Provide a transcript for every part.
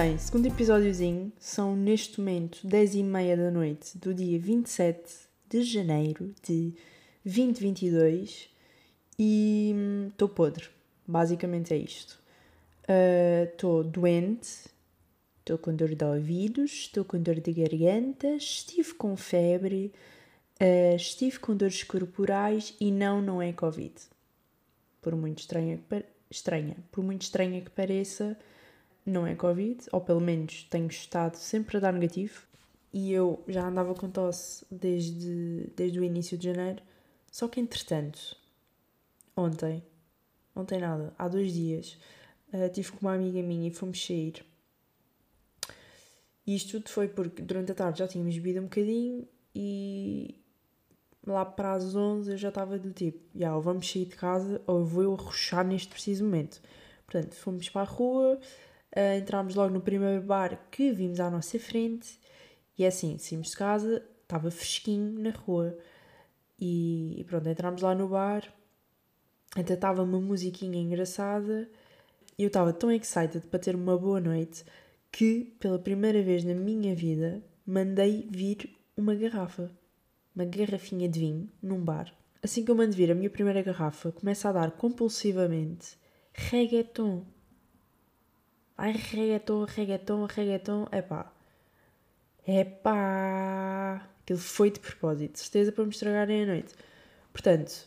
Bem, segundo episódiozinho, são neste momento 10 e meia da noite do dia 27 de janeiro de 2022 e estou podre. Basicamente é isto. Estou uh, doente, estou com dor de ouvidos, estou com dor de garganta, estive com febre, uh, estive com dores corporais e não, não é Covid. Por muito estranha que, estranha, por muito estranha que pareça, não é Covid, ou pelo menos tenho estado sempre a dar negativo. E eu já andava com tosse desde, desde o início de janeiro. Só que entretanto, ontem, ontem nada, há dois dias, uh, tive com uma amiga minha e fomos sair. E isto tudo foi porque durante a tarde já tínhamos bebido um bocadinho e lá para as 11 eu já estava do tipo, já, yeah, ou vamos sair de casa ou vou eu arrochar neste preciso momento. Portanto, fomos para a rua, Uh, entramos logo no primeiro bar que vimos à nossa frente e é assim, saímos de casa, estava fresquinho na rua e, e pronto, entramos lá no bar, até estava uma musiquinha engraçada e eu estava tão excited para ter uma boa noite que pela primeira vez na minha vida mandei vir uma garrafa, uma garrafinha de vinho num bar. Assim que eu mando vir a minha primeira garrafa, começa a dar compulsivamente reggaeton Ai, reggaeton, reggaeton, reggaeton. Epá. Epá. Aquilo foi de propósito. Certeza para me estragarem a noite. Portanto,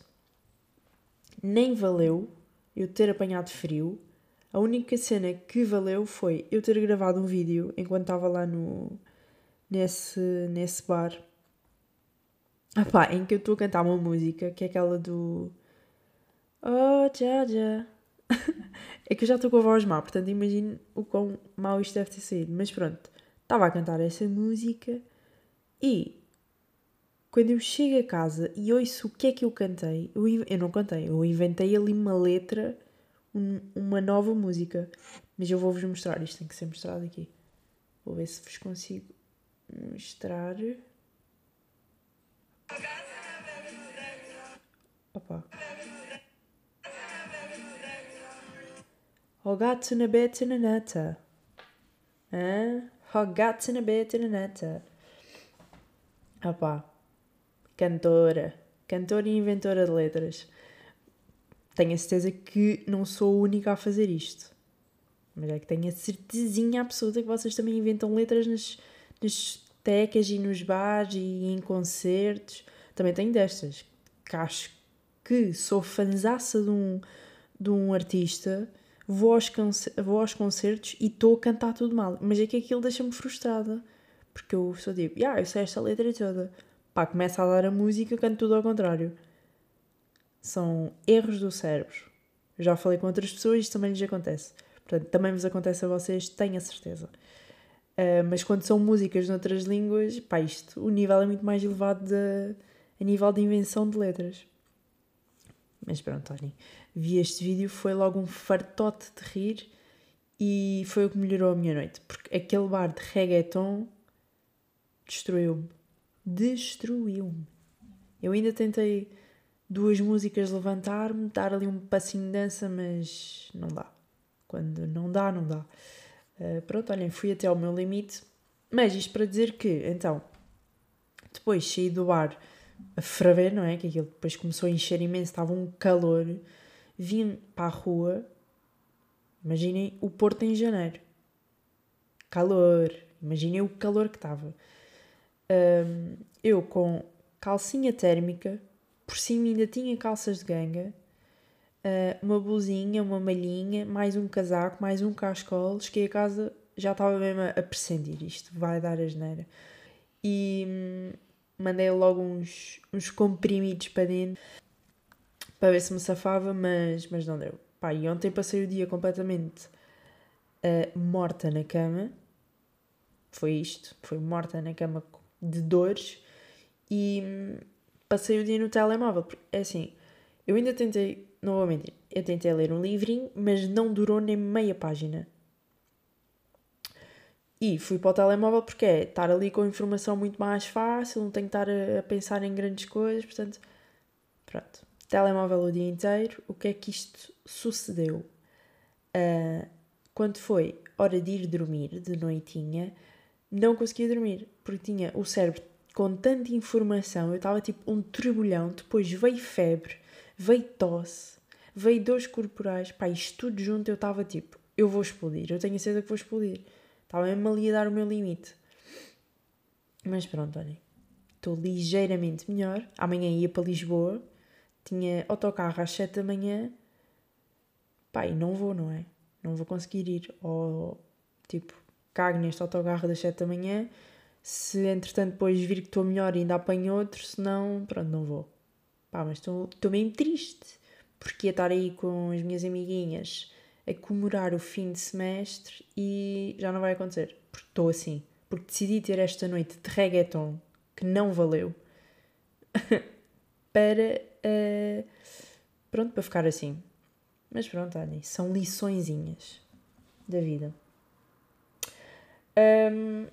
nem valeu eu ter apanhado frio. A única cena que valeu foi eu ter gravado um vídeo enquanto estava lá no nesse, nesse bar. Epá, em que eu estou a cantar uma música que é aquela do Oh, já. é que eu já estou com a voz má, portanto imagino o quão mal isto deve ter saído. Mas pronto, estava a cantar essa música e quando eu chego a casa e ouço o que é que eu cantei, eu, eu não cantei, eu inventei ali uma letra, um, uma nova música. Mas eu vou-vos mostrar, isto tem que ser mostrado aqui. Vou ver se vos consigo mostrar. Opa. Ho gato na beta na neta. Gato na beta na neta. Opá. Cantora. Cantora e inventora de letras. Tenho a certeza que não sou a única a fazer isto. Mas é que tenho a certezinha absoluta que vocês também inventam letras nas, nas tecas e nos bares e em concertos. Também tenho destas. Que acho que sou fanzaça de um, de um artista vou aos, vou aos concertos e estou a cantar tudo mal. Mas é que aquilo deixa-me frustrada. Porque eu sou tipo, ah, eu sei esta letra toda. Pá, começa a dar a música, canto tudo ao contrário. São erros do cérebro. Já falei com outras pessoas e isto também lhes acontece. Portanto, também vos acontece a vocês, tenho a certeza. Uh, mas quando são músicas noutras línguas, pá, isto, o nível é muito mais elevado de, a nível de invenção de letras. Mas pronto, olhem, vi este vídeo, foi logo um fartote de rir e foi o que melhorou a minha noite, porque aquele bar de reggaeton destruiu-me. Destruiu-me. Eu ainda tentei duas músicas levantar-me, dar ali um passinho de dança, mas não dá. Quando não dá, não dá. Uh, pronto, olhem, fui até ao meu limite. Mas isto para dizer que, então, depois saí do bar a ferver, não é? Que aquilo depois começou a encher imenso, estava um calor. Vim para a rua, imaginem o Porto em janeiro. Calor, imaginem o calor que estava. Um, eu com calcinha térmica, por cima ainda tinha calças de ganga, uh, uma blusinha, uma malhinha, mais um casaco, mais um cascol. Cheguei a casa, já estava mesmo a pressentir isto, vai dar a geneira. E hum, mandei logo uns, uns comprimidos para dentro para ver se me safava, mas, mas não deu. Pá, e ontem passei o dia completamente uh, morta na cama. Foi isto, foi morta na cama de dores e hum, passei o dia no telemóvel. É assim, eu ainda tentei, não eu tentei ler um livrinho, mas não durou nem meia página. E fui para o telemóvel porque é estar ali com informação muito mais fácil, não tenho que estar a, a pensar em grandes coisas, portanto, pronto. Telemóvel o dia inteiro. O que é que isto sucedeu? Uh, quando foi hora de ir dormir, de noitinha, não conseguia dormir, porque tinha o cérebro com tanta informação, eu estava tipo um turbilhão, depois veio febre, veio tosse, veio dores corporais, pá, isto tudo junto eu estava tipo, eu vou explodir, eu tenho a certeza que vou explodir. Estava mesmo ali a dar o meu limite. Mas pronto, olhem, estou ligeiramente melhor. Amanhã ia para Lisboa, tinha autocarro às 7 da manhã, pá, e não vou, não é? Não vou conseguir ir. Ou tipo, cago neste autocarro das 7 da manhã se entretanto depois vir que estou melhor ainda apanho outro, senão, pronto, não vou. Pá, mas estou mesmo triste, porque ia estar aí com as minhas amiguinhas a comemorar o fim de semestre e já não vai acontecer, porque estou assim. Porque decidi ter esta noite de reggaeton, que não valeu, para, uh, pronto, para ficar assim. Mas pronto, olhem, são liçõezinhas da vida. Um,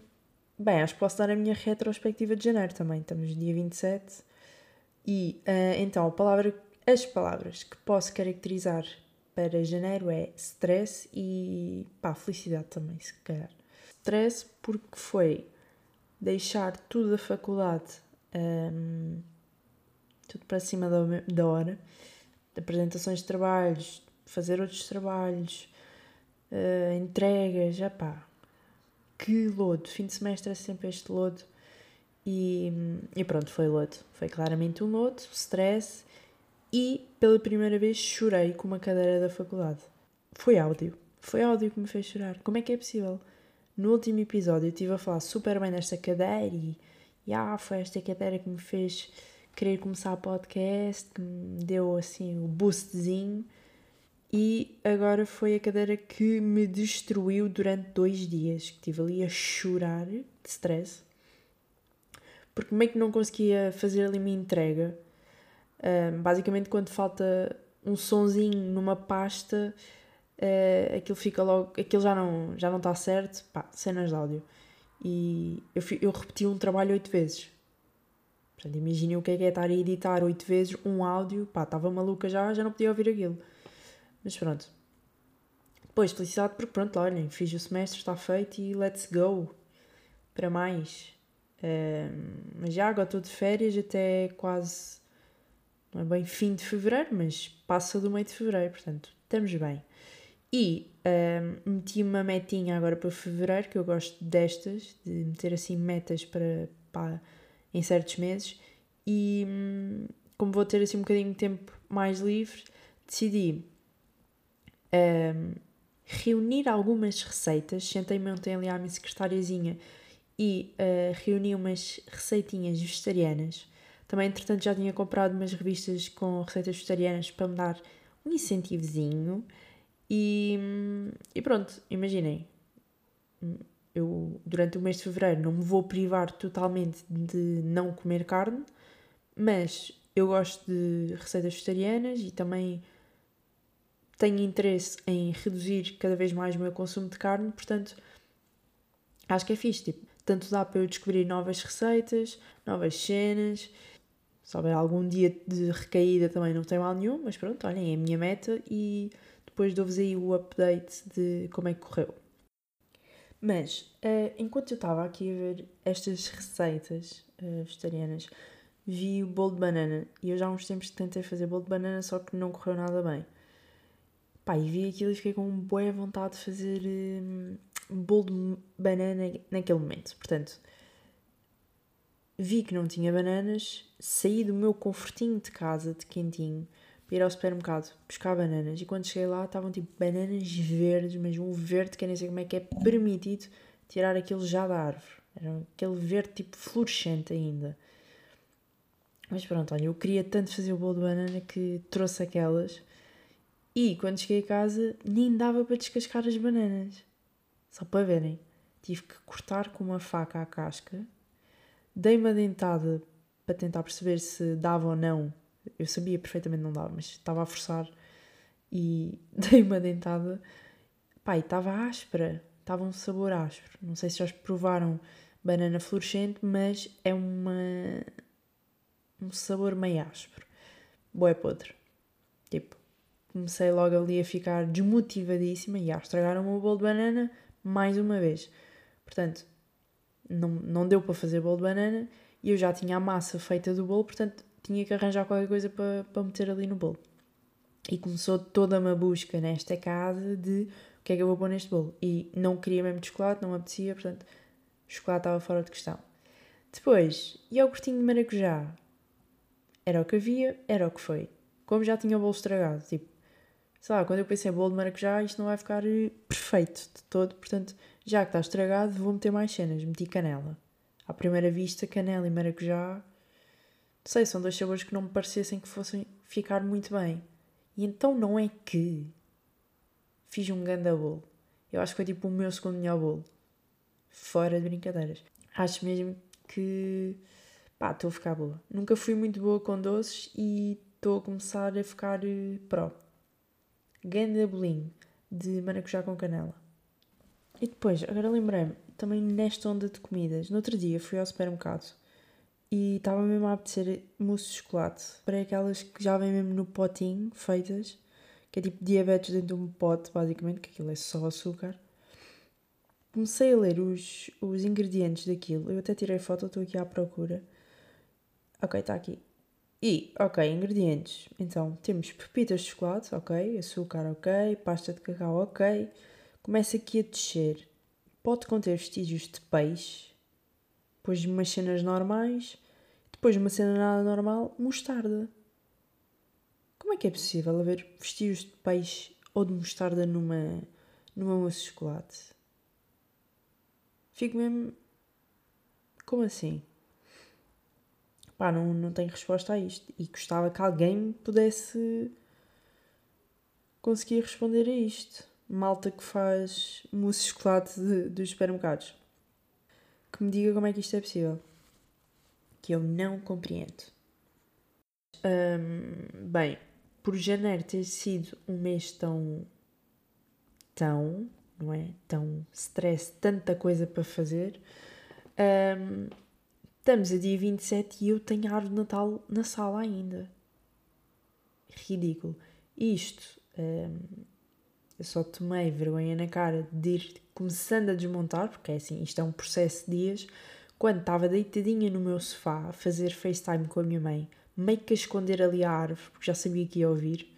Bem, acho que posso dar a minha retrospectiva de janeiro também. Estamos dia 27. E uh, então, palavra, as palavras que posso caracterizar para janeiro é stress e pá, felicidade também, se calhar. Stress porque foi deixar tudo da faculdade, um, tudo para cima da, da hora, apresentações de trabalhos, fazer outros trabalhos, uh, entregas, já pá, que lodo. Fim de semestre é sempre este lodo. E, e pronto, foi lodo. Foi claramente um lodo, stress. E pela primeira vez chorei com uma cadeira da faculdade. Foi áudio. Foi áudio que me fez chorar. Como é que é possível? No último episódio eu estive a falar super bem desta cadeira e, ah, foi esta cadeira que me fez querer começar o podcast, que me deu assim o boostzinho e agora foi a cadeira que me destruiu durante dois dias, que estive ali a chorar de stress, porque meio que não conseguia fazer ali uma entrega. Basicamente, quando falta um sonzinho numa pasta, uh, aquilo fica logo, aquilo já não já não está certo, pá, cenas de áudio. E eu, eu repeti um trabalho oito vezes. Portanto, imaginem o que é que é estar a editar oito vezes um áudio, pá, estava maluca já, já não podia ouvir aquilo. Mas pronto. Depois, felicidade porque pronto, olhem, fiz o semestre, está feito e let's go para mais. Um, mas já agora estou de férias até quase, não é bem fim de fevereiro, mas passa do meio de fevereiro, portanto, estamos bem. E um, meti uma metinha agora para fevereiro, que eu gosto destas, de meter assim metas para, para em certos meses. E hum, como vou ter assim um bocadinho de tempo mais livre, decidi um, reunir algumas receitas. Sentei-me ontem ali à minha secretariazinha e uh, reuni umas receitinhas vegetarianas. Também, entretanto, já tinha comprado umas revistas com receitas vegetarianas para me dar um incentivozinho. E, e pronto, imaginem. Eu, durante o mês de fevereiro, não me vou privar totalmente de não comer carne, mas eu gosto de receitas vegetarianas e também tenho interesse em reduzir cada vez mais o meu consumo de carne, portanto, acho que é fixe. Tipo, tanto dá para eu descobrir novas receitas, novas cenas. Se houver algum dia de recaída também não tem mal nenhum, mas pronto, olhem, é a minha meta e depois dou-vos aí o update de como é que correu. Mas, uh, enquanto eu estava aqui a ver estas receitas uh, vegetarianas, vi o bolo de banana e eu já há uns tempos tentei fazer bolo de banana, só que não correu nada bem. Pá, e vi aquilo e fiquei com boa vontade de fazer um, bolo de banana naquele momento. Portanto, vi que não tinha bananas, saí do meu confortinho de casa, de quentinho, ir ao supermercado buscar bananas. E quando cheguei lá, estavam tipo bananas verdes, mas um verde que eu nem sei como é que é permitido tirar aquilo já da árvore. Era aquele verde tipo fluorescente ainda. Mas pronto, olha, eu queria tanto fazer o bolo de banana que trouxe aquelas e quando cheguei a casa, nem dava para descascar as bananas. Só para verem. Tive que cortar com uma faca a casca, dei uma dentada para tentar perceber se dava ou não. Eu sabia perfeitamente não dava, mas estava a forçar e dei uma dentada. Pai, estava áspera, estava um sabor áspero. Não sei se já provaram banana fluorescente, mas é uma um sabor meio áspero. Boé podre. Tipo, comecei logo ali a ficar desmotivadíssima e a estragar o meu bolo de banana mais uma vez. Portanto, não, não deu para fazer bolo de banana e eu já tinha a massa feita do bolo, portanto tinha que arranjar qualquer coisa para, para meter ali no bolo. E começou toda uma busca nesta casa de o que é que eu vou pôr neste bolo. E não queria mesmo de chocolate, não me apetecia, portanto, chocolate estava fora de questão. Depois, iogurtinho de maracujá. Era o que havia, era o que foi. Como já tinha o bolo estragado, tipo, sei lá, quando eu pensei bolo de maracujá, isto não vai ficar eh, perfeito de todo, portanto, já que está estragado, vou meter mais cenas. Meti canela. À primeira vista, canela e maracujá, sei, são dois sabores que não me parecessem que fossem ficar muito bem. E então não é que fiz um ganda bolo. Eu acho que foi tipo o meu segundo melhor bolo. Fora de brincadeiras. Acho mesmo que pá, estou a ficar boa. Nunca fui muito boa com doces e estou a começar a ficar uh, pró. Ganda bolinho de maracujá com canela. E depois, agora lembrei-me, também nesta onda de comidas. No outro dia fui ao supermercado e estava mesmo a apetecer mousse de chocolate. Para aquelas que já vêm mesmo no potinho, feitas, que é tipo diabetes dentro de um pote, basicamente, que aquilo é só açúcar. Comecei a ler os, os ingredientes daquilo. Eu até tirei foto, estou aqui à procura. Ok, está aqui. E, ok, ingredientes. Então, temos pepitas de chocolate, ok. Açúcar, ok. Pasta de cacau, ok. Começa aqui a descer. Pode conter vestígios de peixe, depois umas cenas normais, depois uma cena nada normal, mostarda. Como é que é possível haver vestígios de peixe ou de mostarda numa, numa mousse de chocolate? Fico mesmo. Como assim? Pá, não, não tenho resposta a isto. E gostava que alguém pudesse conseguir responder a isto. Malta que faz mousse de chocolate dos supermercados que me diga como é que isto é possível. Que eu não compreendo. Bem, por janeiro ter sido um mês tão. tão. não é? Tão stress, tanta coisa para fazer. Estamos a dia 27 e eu tenho a árvore de Natal na sala ainda. Ridículo. Isto. Eu só tomei vergonha na cara de ir começando a desmontar, porque é assim, isto é um processo de dias, quando estava deitadinha no meu sofá a fazer FaceTime com a minha mãe, meio que a esconder ali a árvore, porque já sabia que ia ouvir.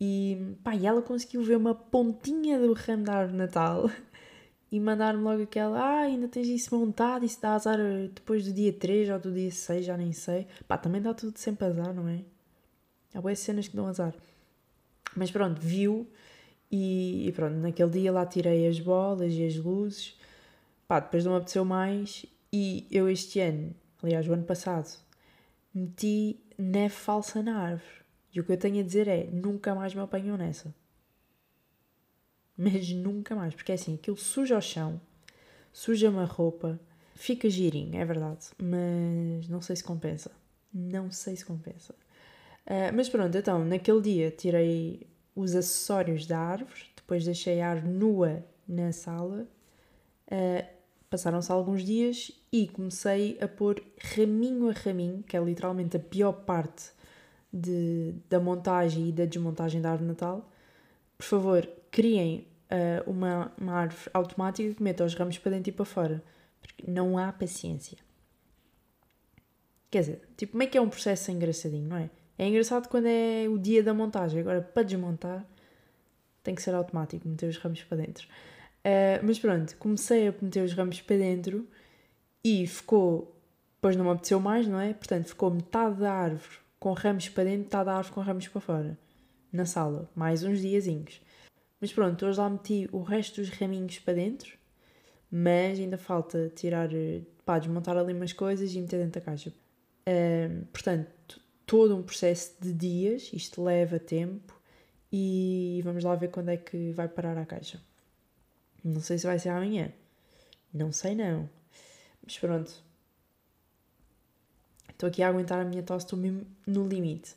E, pá, e ela conseguiu ver uma pontinha do ramo da árvore Natal e mandar-me logo aquela: Ah, ainda tens isso montado, isso dá azar depois do dia 3 ou do dia 6, já nem sei. Pá, também dá tudo sempre azar, não é? Há boas cenas que dão azar. Mas pronto, viu e, e, pronto, naquele dia lá tirei as bolas e as luzes. Pá, depois não me apeteceu mais. E eu este ano, aliás, o ano passado, meti neve falsa na árvore. E o que eu tenho a dizer é: nunca mais me apanham nessa. Mas nunca mais, porque é assim, aquilo suja o chão, suja-me a roupa, fica girinho, é verdade, mas não sei se compensa. Não sei se compensa. Uh, mas pronto, então, naquele dia tirei os acessórios da árvore, depois deixei a árvore nua na sala. Uh, Passaram-se alguns dias e comecei a pôr raminho a raminho, que é literalmente a pior parte de, da montagem e da desmontagem da árvore natal. Por favor, criem uh, uma, uma árvore automática que meta os ramos para dentro e para fora, porque não há paciência. Quer dizer, tipo, é que é um processo engraçadinho, não é? É engraçado quando é o dia da montagem. Agora, para desmontar, tem que ser automático, meter os ramos para dentro. Uh, mas pronto, comecei a meter os ramos para dentro e ficou. Depois não me apeteceu mais, não é? Portanto, ficou metade da árvore com ramos para dentro, metade da árvore com ramos para fora. Na sala, mais uns diazinhos. Mas pronto, hoje lá meti o resto dos raminhos para dentro, mas ainda falta tirar, pá, desmontar ali umas coisas e meter dentro da caixa. Uh, portanto, todo um processo de dias, isto leva tempo e vamos lá ver quando é que vai parar a caixa. Não sei se vai ser amanhã, não sei não, mas pronto. Estou aqui a aguentar a minha tosse, estou mesmo no limite.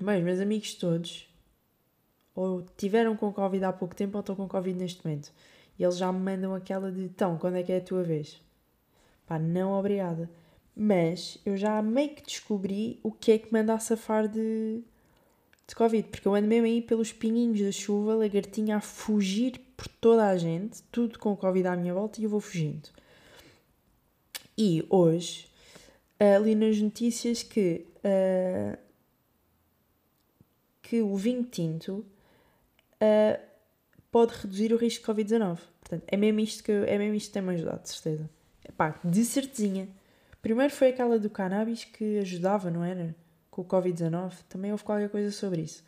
Bem, meus amigos todos ou tiveram com Covid há pouco tempo ou estão com Covid neste momento. E eles já me mandam aquela de então, quando é que é a tua vez? Pá, não obrigada. Mas eu já meio que descobri o que é que manda a safar de, de Covid, porque eu ando mesmo aí pelos pinhinhos da chuva, lagartinha a fugir por toda a gente, tudo com Covid à minha volta e eu vou fugindo. E hoje uh, li nas notícias que, uh, que o vinho tinto uh, pode reduzir o risco de Covid-19. Portanto, é mesmo isto que, é mesmo isto que tem-me ajudado, de certeza. Epá, de certezinha. Primeiro foi aquela do cannabis que ajudava, não era? Com o Covid-19. Também houve qualquer coisa sobre isso.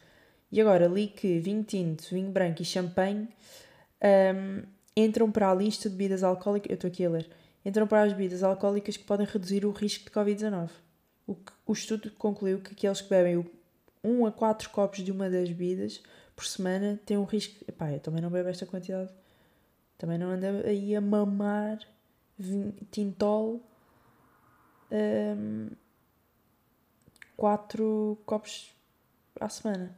E agora li que vinho tinto, vinho branco e champanhe um, entram para a lista de bebidas alcoólicas. Eu estou aqui a ler. Entram para as bebidas alcoólicas que podem reduzir o risco de Covid-19. O, o estudo concluiu que aqueles que bebem 1 a 4 copos de uma das bebidas por semana têm um risco. Epá, eu também não bebo esta quantidade. Também não ando aí a mamar tintol um, 4 copos à semana.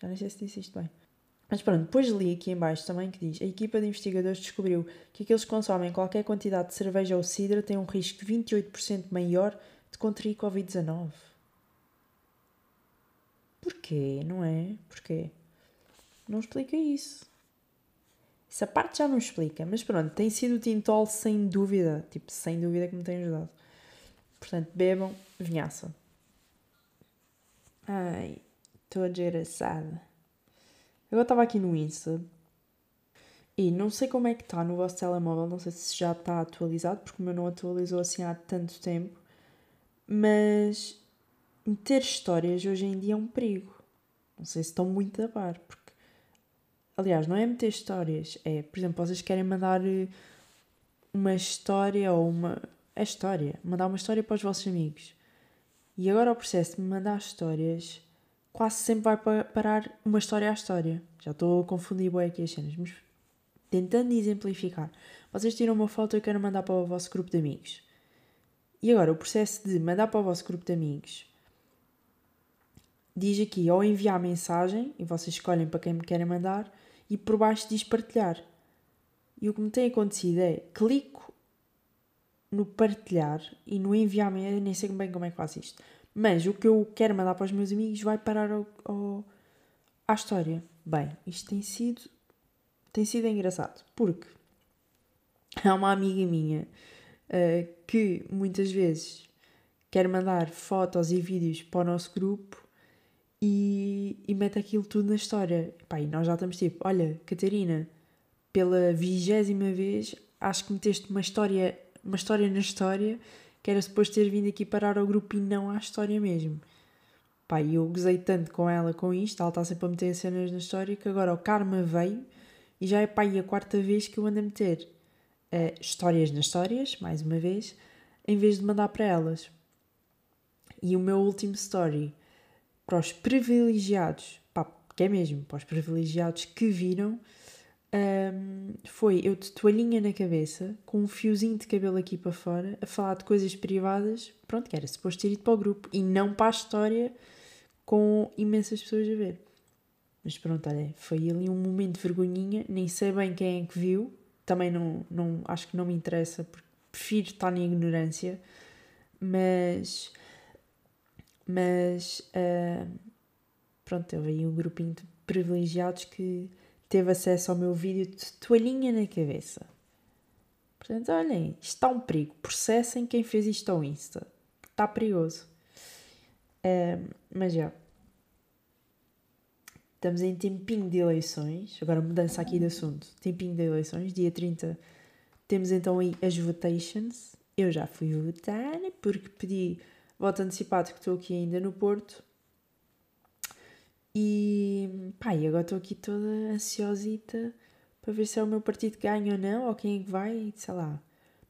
Já nem sei se disse isto bem. Mas pronto, depois li aqui embaixo também que diz a equipa de investigadores descobriu que aqueles que consomem qualquer quantidade de cerveja ou cidra têm um risco de 28% maior de contrair Covid-19. Porquê, não é? Porquê? Não explica isso. Essa parte já não explica, mas pronto, tem sido o Tintol sem dúvida, tipo, sem dúvida que me tem ajudado. Portanto, bebam vinhaça. Ai, estou desgraçada. Eu estava aqui no Insta e não sei como é que está no vosso telemóvel, não sei se já está atualizado, porque o meu não atualizou assim há tanto tempo, mas meter histórias hoje em dia é um perigo. Não sei se estão muito a par, porque aliás, não é meter histórias, é, por exemplo, vocês querem mandar eh, uma história ou uma. É história, mandar uma história para os vossos amigos. E agora o processo de me mandar histórias quase sempre vai parar uma história à história. Já estou a confundir bem aqui as cenas, mas tentando exemplificar. Vocês tiram uma foto e eu quero mandar para o vosso grupo de amigos. E agora, o processo de mandar para o vosso grupo de amigos diz aqui ou enviar mensagem, e vocês escolhem para quem me querem mandar, e por baixo diz partilhar. E o que me tem acontecido é clico no partilhar e no enviar, nem sei bem como é que faço isto mas o que eu quero mandar para os meus amigos vai parar ao, ao, à história. Bem, isto tem sido, tem sido engraçado, porque há uma amiga minha uh, que muitas vezes quer mandar fotos e vídeos para o nosso grupo e, e mete aquilo tudo na história. Pá, e nós já estamos tipo, olha, Catarina, pela vigésima vez, acho que meteste uma história, uma história na história que era suposto ter vindo aqui parar ao grupo e não à história mesmo. Pá, eu gozei tanto com ela com isto, ela está sempre a meter cenas na história, que agora o karma veio e já é pá, e a quarta vez que eu ando a meter uh, histórias nas histórias, mais uma vez, em vez de mandar para elas. E o meu último story para os privilegiados, pá, que é mesmo, para os privilegiados que viram, um, foi eu de toalhinha na cabeça, com um fiozinho de cabelo aqui para fora, a falar de coisas privadas, pronto, que era suposto ter ido para o grupo e não para a história com imensas pessoas a ver. Mas pronto, olha, foi ali um momento de vergonhinha, nem sei bem quem é que viu, também não, não acho que não me interessa, porque prefiro estar na ignorância, mas. Mas. Uh, pronto, teve aí um grupinho de privilegiados que teve acesso ao meu vídeo de toalhinha na cabeça. Portanto, olhem, está um perigo. Processem quem fez isto ao Insta. Está perigoso. Um, mas já. Estamos em tempinho de eleições. Agora, mudança aqui de assunto. Tempinho de eleições. Dia 30 temos então aí as votations. Eu já fui votar porque pedi voto antecipado que estou aqui ainda no Porto e pá, e agora estou aqui toda ansiosita para ver se é o meu partido que ganha ou não, ou quem é que vai, sei lá.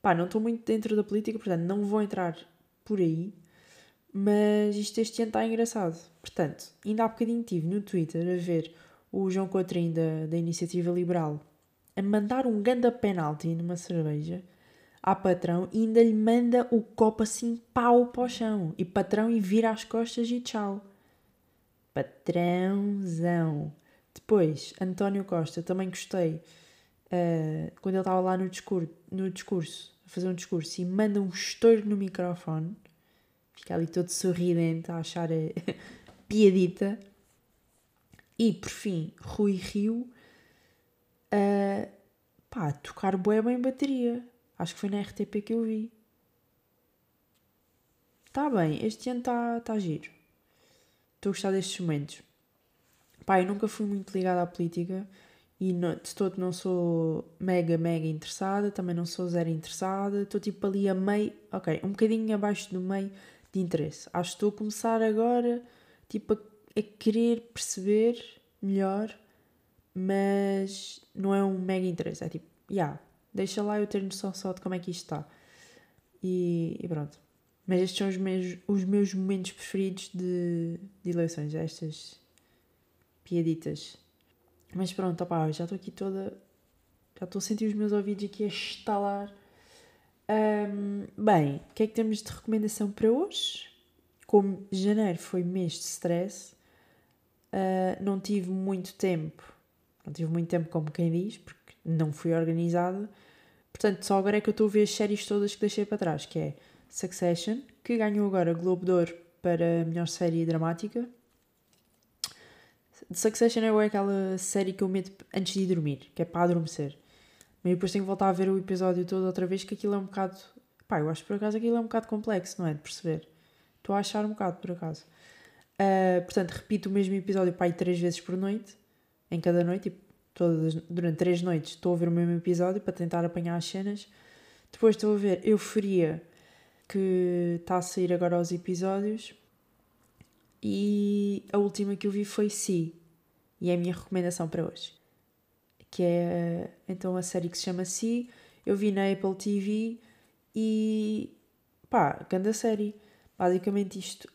Pá, não estou muito dentro da política, portanto não vou entrar por aí, mas isto este ano está engraçado. Portanto, ainda há bocadinho estive no Twitter a ver o João Coutrinho da, da Iniciativa Liberal a mandar um ganda penalti numa cerveja à patrão e ainda lhe manda o copo assim pau para o chão. E patrão e vira as costas e tchau. Patrãozão. Depois, António Costa, também gostei. Uh, quando ele estava lá no discurso, no discurso, a fazer um discurso, e manda um estouro no microfone, fica ali todo sorridente a achar a, piadita. E, por fim, Rui Rio a pá, tocar bué bem bateria. Acho que foi na RTP que eu vi. Está bem, este ano está tá giro. Estou a gostar destes momentos. Pá, eu nunca fui muito ligada à política e não, de todo não sou mega, mega interessada, também não sou zero interessada. Estou tipo ali a meio, ok, um bocadinho abaixo do meio de interesse. Acho que estou a começar agora, tipo, a, a querer perceber melhor, mas não é um mega interesse. É tipo, já, yeah, deixa lá eu ter noção só de como é que isto está. E, e pronto. Mas estes são os meus, os meus momentos preferidos de, de eleições, estas piaditas. Mas pronto, opá, já estou aqui toda. Já estou a sentir os meus ouvidos aqui a estalar. Um, bem, o que é que temos de recomendação para hoje? Como janeiro foi mês de stress, uh, não tive muito tempo. Não tive muito tempo, como quem diz, porque não fui organizada. Portanto, só agora é que eu estou a ver as séries todas que deixei para trás, que é Succession, que ganhou agora Globo de Ouro para melhor série dramática. Succession é aquela série que eu meto antes de dormir, que é para adormecer. Mas depois tenho que voltar a ver o episódio todo outra vez, que aquilo é um bocado. Pá, eu acho que por acaso aquilo é um bocado complexo, não é? De perceber. Estou a achar um bocado, por acaso. Uh, portanto, repito o mesmo episódio, pá, três vezes por noite, em cada noite, tipo, todas, durante três noites estou a ver o mesmo episódio para tentar apanhar as cenas. Depois estou a ver Euforia, que está a sair agora aos episódios. E a última que eu vi foi Si. E é a minha recomendação para hoje. Que é então a série que se chama Si. Eu vi na Apple TV e pá, grande série. Basicamente isto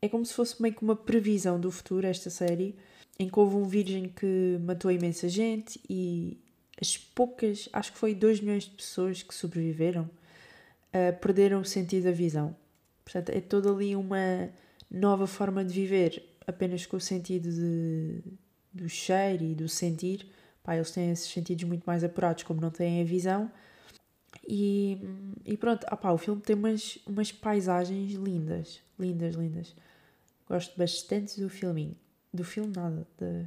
é como se fosse meio que uma previsão do futuro, esta série, em que houve um virgem que matou imensa gente e as poucas, acho que foi 2 milhões de pessoas que sobreviveram uh, perderam o sentido da visão. Portanto, é toda ali uma nova forma de viver, apenas com o sentido de, do cheiro e do sentir. Pá, eles têm esses sentidos muito mais apurados, como não têm a visão. E, e pronto, ah, pá, o filme tem umas, umas paisagens lindas, lindas, lindas. Gosto bastante do filminho. Do filme, nada. De,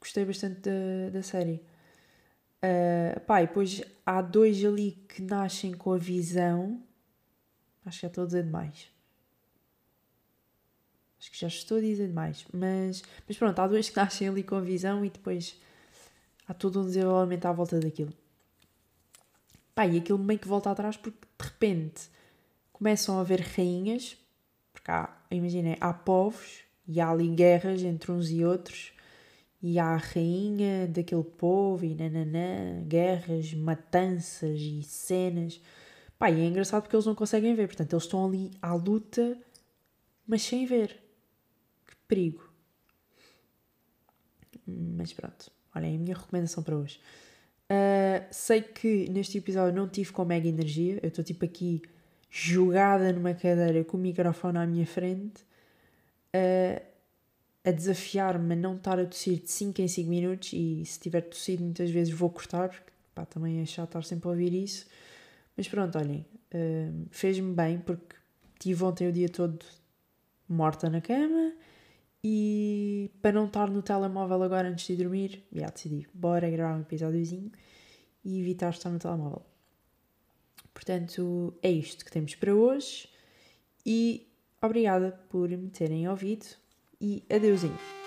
gostei bastante da, da série. Uh, pá, e depois há dois ali que nascem com a visão. Acho que já estou a dizer demais. Acho que já estou a dizer demais. Mas, mas pronto, há dois que nascem ali com a visão e depois há todo um desenvolvimento à volta daquilo. Pá, e aquilo meio que volta atrás porque de repente começam a haver rainhas. Porque há, imaginem, há povos e há ali guerras entre uns e outros e há a rainha daquele povo e nananã, guerras, matanças e cenas. Pá, e é engraçado porque eles não conseguem ver, portanto eles estão ali à luta, mas sem ver. Que perigo. Mas pronto, olhem, a minha recomendação para hoje. Uh, sei que neste episódio não tive com mega energia, eu estou tipo aqui jogada numa cadeira com o microfone à minha frente. Uh, a desafiar-me a não estar a tossir de 5 em 5 minutos e se tiver tossido muitas vezes vou cortar, porque pá, também é chato estar sempre a ouvir isso. Mas pronto, olhem, uh, fez-me bem porque tive ontem o dia todo morta na cama e para não estar no telemóvel agora antes de dormir, já decidi, bora gravar um episódiozinho e evitar estar no telemóvel. Portanto, é isto que temos para hoje e obrigada por me terem ouvido e adeusinho.